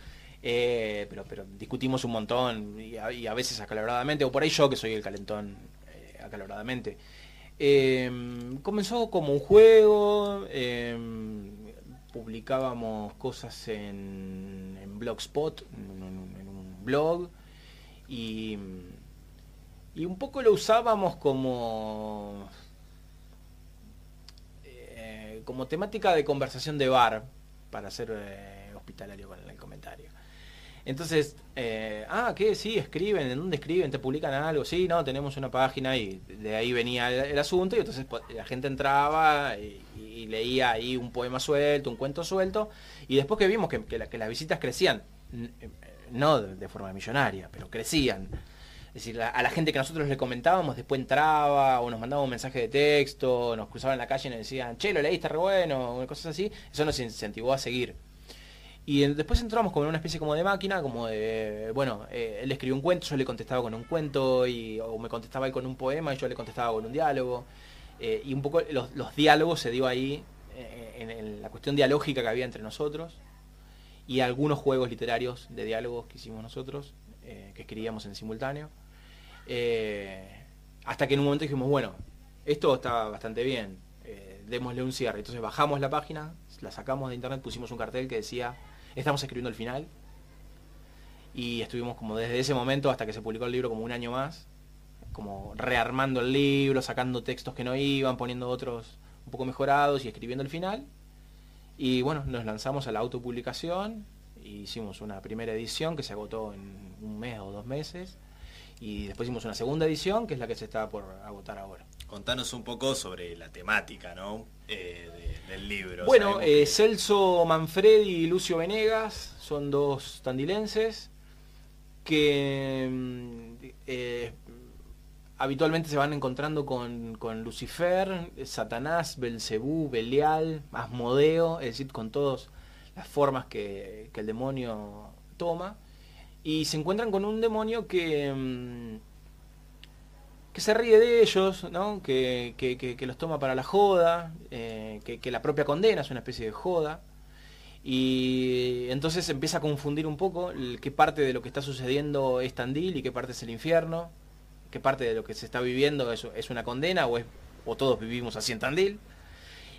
eh, pero, pero discutimos un montón y a, veces acaloradamente, o por ahí yo que soy el calentón eh, acaloradamente. Em, comenzó como un juego, em, publicábamos cosas en, Blogspot, en, un blog, y, y un poco lo usábamos como, eh, como temática de conversación de bar, para ser hospitalario con el comentario. Entonces, eh, ah, ¿qué? Sí, escriben, ¿en dónde escriben? ¿Te publican algo? Sí, no, tenemos una página y de ahí venía el, asunto y entonces la gente entraba y, leía ahí un poema suelto, un cuento suelto y después que vimos que, las visitas crecían, eh, no de, forma millonaria, pero crecían. Es decir, a la gente que nosotros le comentábamos, después entraba o nos mandaba un mensaje de texto, nos cruzaban en la calle y nos decían, che, lo leíste re bueno, cosas así, eso nos incentivó a seguir. Y después entramos como en una especie como de máquina, como de, bueno, eh, él escribió un cuento, yo le contestaba con un cuento, y, o me contestaba él con un poema y yo le contestaba con un diálogo. Eh, y un poco los, diálogos se dio ahí, eh, en, la cuestión dialógica que había entre nosotros, y algunos juegos literarios de diálogos que hicimos nosotros, que escribíamos en simultáneo. Hasta que en un momento dijimos, bueno, esto está bastante bien, démosle un cierre. Entonces bajamos la página, la sacamos de internet, pusimos un cartel que decía Estamos escribiendo el final. Y estuvimos como desde ese momento hasta que se publicó el libro como un año más, como rearmando el libro, sacando textos que no iban, poniendo otros un poco mejorados y escribiendo el final. Y bueno, nos lanzamos a la autopublicación, hicimos una primera edición que se agotó en un mes o dos meses, y después hicimos una segunda edición que es la que se está por agotar ahora. Contanos un poco sobre la temática, ¿no? Eh, del libro. Bueno, eh, Celso Manfredi y Lucio Venegas son dos tandilenses que mm, eh, habitualmente se van encontrando con, Lucifer, Satanás, Belcebú, Belial, Asmodeo, es decir, con todas las formas que, que el demonio toma. Y se encuentran con un demonio que mm, que se ríe de ellos, ¿no? que, los toma para la joda, eh, que, la propia condena es una especie de joda. Y entonces empieza a confundir un poco qué parte de lo que está sucediendo es Tandil y qué parte es el infierno, qué parte de lo que se está viviendo es, es una condena o, o todos vivimos así en Tandil.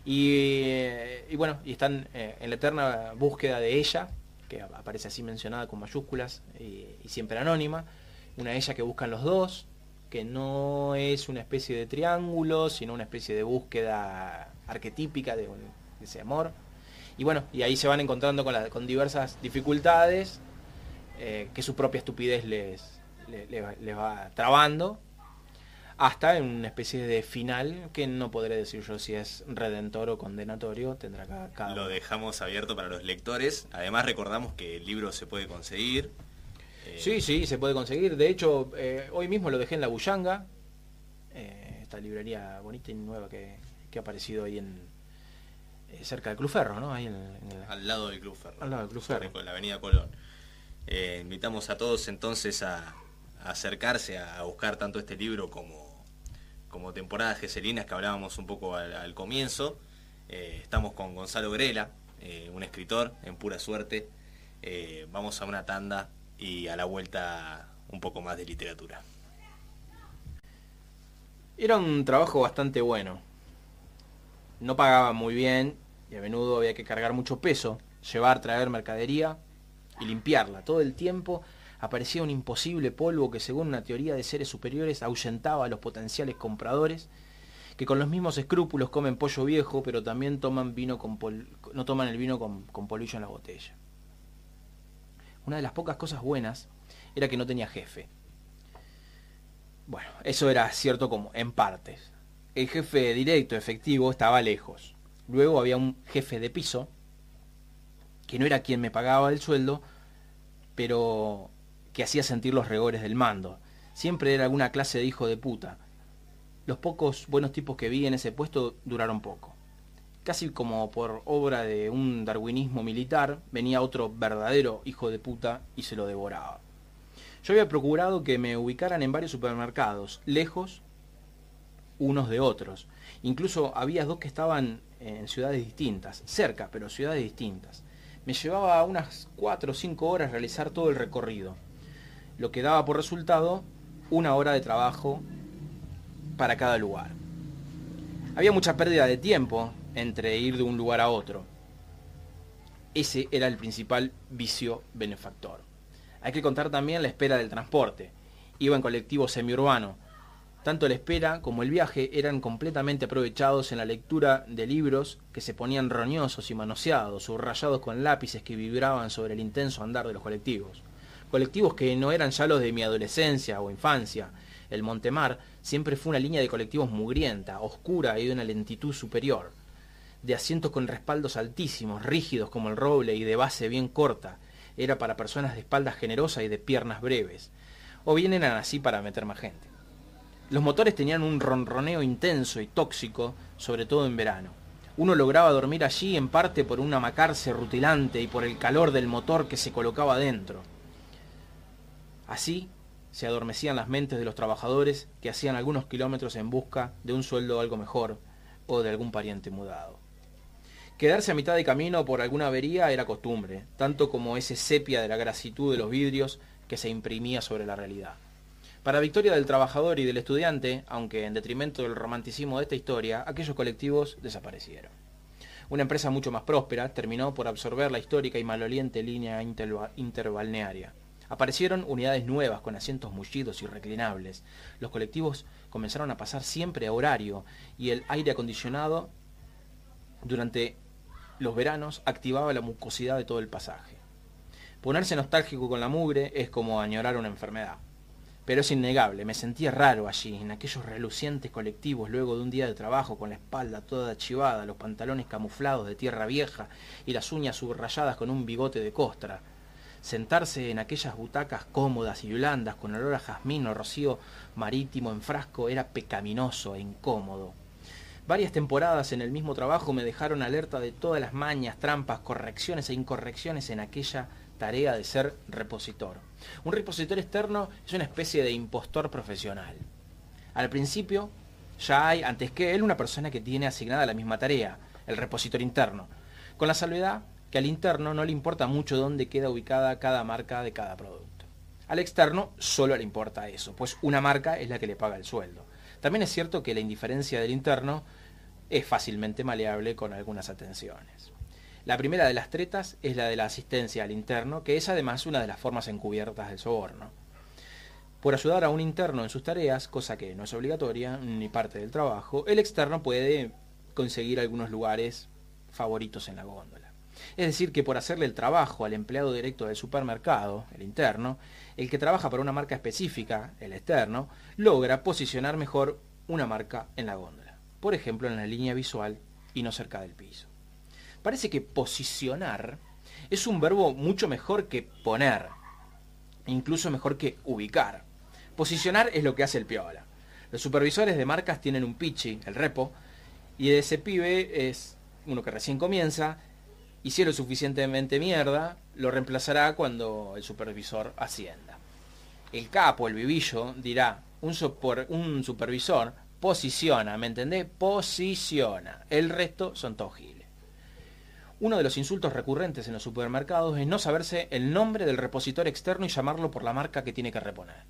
Y, bueno, y están eh, en la eterna búsqueda de ella, que aparece así mencionada con mayúsculas y, siempre anónima, una ella que buscan los dos, que no es una especie de triángulo, sino una especie de búsqueda arquetípica de, ese amor. Y bueno, y ahí se van encontrando con, con diversas dificultades eh, que su propia estupidez les, les va trabando hasta en una especie de final que no podré decir yo si es redentor o condenatorio, tendrá cada, Lo dejamos abierto para los lectores. Además recordamos que el libro se puede conseguir. Eh, sí, sí, se puede conseguir. De hecho, eh, hoy mismo lo dejé en La Bullanga, eh, esta librería bonita y nueva que, ha aparecido ahí en cerca del Club Ferro, ¿no? Ahí Al lado del Club Ferro. Al lado del Club Ferro. En la Avenida Colón. invitamos a todos entonces a acercarse a buscar tanto este libro como como temporadas geselinas que hablábamos un poco al, comienzo. Eh, estamos con Gonzalo Grela, eh, un escritor en pura suerte. Eh, vamos a una tanda y a la vuelta un poco más de literatura. Era un trabajo bastante bueno. No pagaba muy bien y a menudo había que cargar mucho peso, llevar, traer mercadería y limpiarla todo el tiempo aparecía un imposible polvo que según una teoría de seres superiores ahuyentaba a los potenciales compradores, que con los mismos escrúpulos comen pollo viejo, pero también toman vino con no toman el vino con, con en la botella. Una de las pocas cosas buenas era que no tenía jefe. Bueno, eso era cierto como en partes. El jefe directo, efectivo, estaba lejos. Luego había un jefe de piso, que no era quien me pagaba el sueldo, pero que hacía sentir los regores del mando. Siempre era alguna clase de hijo de puta. Los pocos buenos tipos que vi en ese puesto duraron poco. Casi como por obra de un darwinismo militar, venía otro verdadero hijo de puta y se lo devoraba. Yo había procurado que me ubicaran en varios supermercados, lejos unos de otros. Incluso había dos que estaban en ciudades distintas, cerca, pero ciudades distintas. Me llevaba unas cuatro o cinco horas realizar todo el recorrido lo que daba por resultado una hora de trabajo para cada lugar. Había mucha pérdida de tiempo entre ir de un lugar a otro. Ese era el principal vicio benefactor. Hay que contar también la espera del transporte. Iba en colectivo semiurbano. Tanto la espera como el viaje eran completamente aprovechados en la lectura de libros que se ponían roñosos y manoseados, subrayados con lápices que vibraban sobre el intenso andar de los colectivos colectivos que no eran ya los de mi adolescencia o infancia. El Montemar siempre fue una línea de colectivos mugrienta, oscura y de una lentitud superior, de asientos con respaldos altísimos, rígidos como el roble y de base bien corta. Era para personas de espaldas generosas y de piernas breves. O bien eran así para meter más gente. Los motores tenían un ronroneo intenso y tóxico, sobre todo en verano. Uno lograba dormir allí en parte por un amacarse rutilante y por el calor del motor que se colocaba dentro. Así se adormecían las mentes de los trabajadores que hacían algunos kilómetros en busca de un sueldo algo mejor o de algún pariente mudado. Quedarse a mitad de camino por alguna avería era costumbre, tanto como ese sepia de la grasitud de los vidrios que se imprimía sobre la realidad. Para victoria del trabajador y del estudiante, aunque en detrimento del romanticismo de esta historia, aquellos colectivos desaparecieron. Una empresa mucho más próspera terminó por absorber la histórica y maloliente línea interbalnearia. Aparecieron unidades nuevas con asientos mullidos y reclinables. Los colectivos comenzaron a pasar siempre a horario y el aire acondicionado durante los veranos activaba la mucosidad de todo el pasaje. Ponerse nostálgico con la mugre es como añorar una enfermedad. Pero es innegable, me sentía raro allí, en aquellos relucientes colectivos luego de un día de trabajo con la espalda toda chivada, los pantalones camuflados de tierra vieja y las uñas subrayadas con un bigote de costra sentarse en aquellas butacas cómodas y blandas con olor a jazmín o rocío marítimo en frasco era pecaminoso e incómodo. Varias temporadas en el mismo trabajo me dejaron alerta de todas las mañas, trampas, correcciones e incorrecciones en aquella tarea de ser repositor. Un repositor externo es una especie de impostor profesional. Al principio ya hay antes que él una persona que tiene asignada la misma tarea, el repositor interno, con la salvedad que al interno no le importa mucho dónde queda ubicada cada marca de cada producto. Al externo solo le importa eso, pues una marca es la que le paga el sueldo. También es cierto que la indiferencia del interno es fácilmente maleable con algunas atenciones. La primera de las tretas es la de la asistencia al interno, que es además una de las formas encubiertas del soborno. Por ayudar a un interno en sus tareas, cosa que no es obligatoria ni parte del trabajo, el externo puede conseguir algunos lugares favoritos en la góndola. Es decir, que por hacerle el trabajo al empleado directo del supermercado, el interno, el que trabaja para una marca específica, el externo, logra posicionar mejor una marca en la góndola. Por ejemplo, en la línea visual y no cerca del piso. Parece que posicionar es un verbo mucho mejor que poner, incluso mejor que ubicar. Posicionar es lo que hace el piola. Los supervisores de marcas tienen un pichi, el repo, y ese pibe es uno que recién comienza, si lo suficientemente mierda, lo reemplazará cuando el supervisor ascienda. El capo, el vivillo, dirá, un, un supervisor posiciona, ¿me entendés? Posiciona. El resto son todos. Uno de los insultos recurrentes en los supermercados es no saberse el nombre del repositor externo y llamarlo por la marca que tiene que reponer.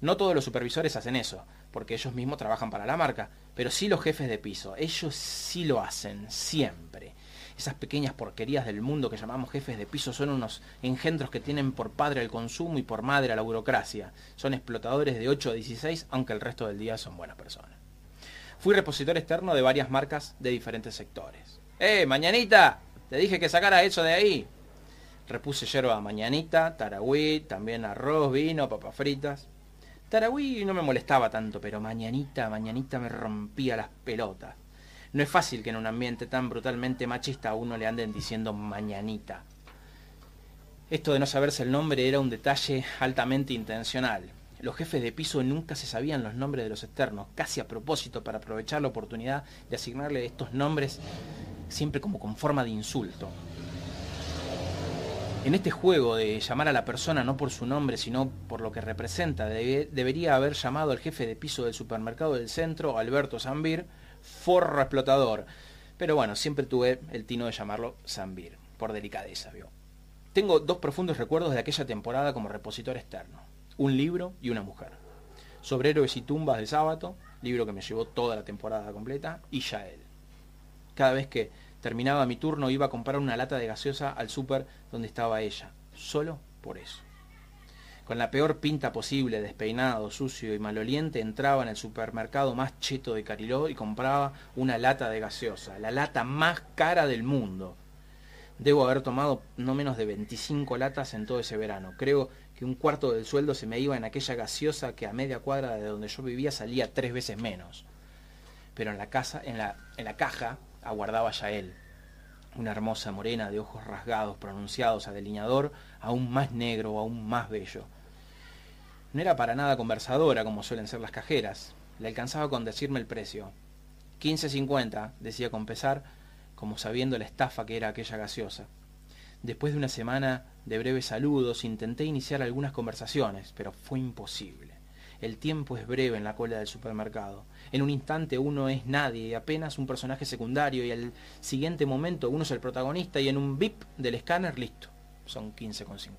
No todos los supervisores hacen eso, porque ellos mismos trabajan para la marca, pero sí los jefes de piso, ellos sí lo hacen, siempre. Esas pequeñas porquerías del mundo que llamamos jefes de piso son unos engendros que tienen por padre el consumo y por madre a la burocracia. Son explotadores de 8 a 16, aunque el resto del día son buenas personas. Fui repositor externo de varias marcas de diferentes sectores. ¡Eh, mañanita! Te dije que sacara eso de ahí. Repuse yerba mañanita, taragüí, también arroz, vino, papas fritas. Tarahui no me molestaba tanto, pero mañanita, mañanita me rompía las pelotas. No es fácil que en un ambiente tan brutalmente machista a uno le anden diciendo mañanita. Esto de no saberse el nombre era un detalle altamente intencional. Los jefes de piso nunca se sabían los nombres de los externos, casi a propósito para aprovechar la oportunidad de asignarle estos nombres siempre como con forma de insulto. En este juego de llamar a la persona no por su nombre, sino por lo que representa, debería haber llamado al jefe de piso del supermercado del centro, Alberto Zambir, forro explotador. Pero bueno, siempre tuve el tino de llamarlo Zambir, por delicadeza, vio. Tengo dos profundos recuerdos de aquella temporada como repositor externo. Un libro y una mujer. Sobre héroes y tumbas de sábado, libro que me llevó toda la temporada completa, y Yael. Cada vez que Terminaba mi turno, iba a comprar una lata de gaseosa al súper donde estaba ella, solo por eso. Con la peor pinta posible, despeinado, sucio y maloliente, entraba en el supermercado más cheto de Cariló y compraba una lata de gaseosa, la lata más cara del mundo. Debo haber tomado no menos de 25 latas en todo ese verano. Creo que un cuarto del sueldo se me iba en aquella gaseosa que a media cuadra de donde yo vivía salía tres veces menos. Pero en la casa, en la, en la caja, aguardaba ya él, una hermosa morena de ojos rasgados pronunciados a delineador, aún más negro, aún más bello. No era para nada conversadora como suelen ser las cajeras, le alcanzaba con decirme el precio. 15.50, decía con pesar, como sabiendo la estafa que era aquella gaseosa. Después de una semana de breves saludos intenté iniciar algunas conversaciones, pero fue imposible. El tiempo es breve en la cola del supermercado. En un instante uno es nadie, apenas un personaje secundario, y al siguiente momento uno es el protagonista, y en un bip del escáner, listo, son 15,50.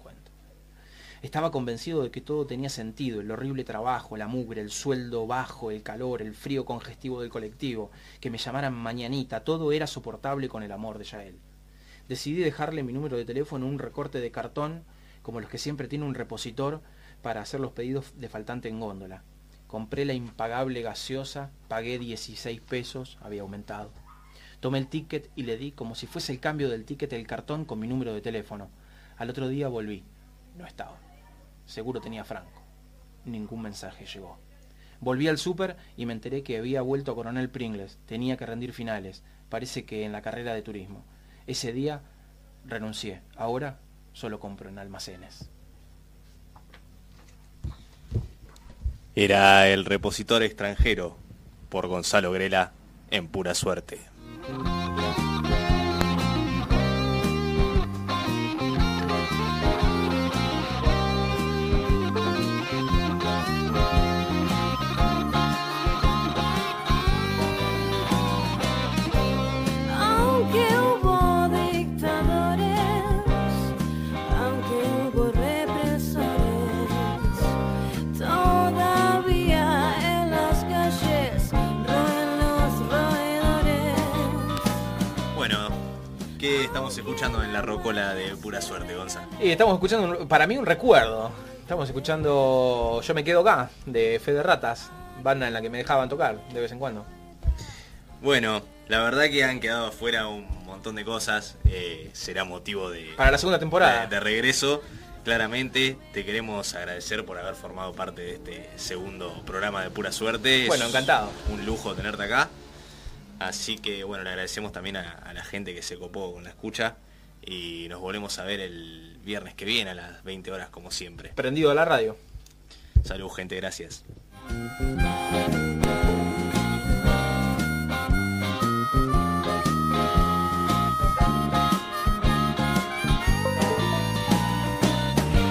Estaba convencido de que todo tenía sentido, el horrible trabajo, la mugre, el sueldo bajo, el calor, el frío congestivo del colectivo, que me llamaran mañanita, todo era soportable con el amor de Yael. Decidí dejarle mi número de teléfono en un recorte de cartón, como los que siempre tiene un repositor, para hacer los pedidos de faltante en góndola. Compré la impagable gaseosa, pagué 16 pesos, había aumentado. Tomé el ticket y le di como si fuese el cambio del ticket el cartón con mi número de teléfono. Al otro día volví. No estaba. Seguro tenía Franco. Ningún mensaje llegó. Volví al súper y me enteré que había vuelto a Coronel Pringles. Tenía que rendir finales. Parece que en la carrera de turismo. Ese día renuncié. Ahora solo compro en almacenes. Era el repositor extranjero por Gonzalo Grela en pura suerte. Estamos escuchando en la rocola de pura suerte, Gonza? Y estamos escuchando, para mí, un recuerdo. Estamos escuchando Yo me quedo acá, de Fede Ratas, banda en la que me dejaban tocar de vez en cuando. Bueno, la verdad que han quedado afuera un montón de cosas. eh, será motivo de, Para la segunda temporada. de, de regreso. Claramente te queremos agradecer por haber formado parte de este segundo programa de pura suerte. Bueno, encantado. Un lujo tenerte acá. Así que bueno, le agradecemos también a, a la gente que se copó con la escucha. Y nos volvemos a ver el viernes que viene a las 20 horas como siempre. Prendido a la radio. Salud gente, gracias.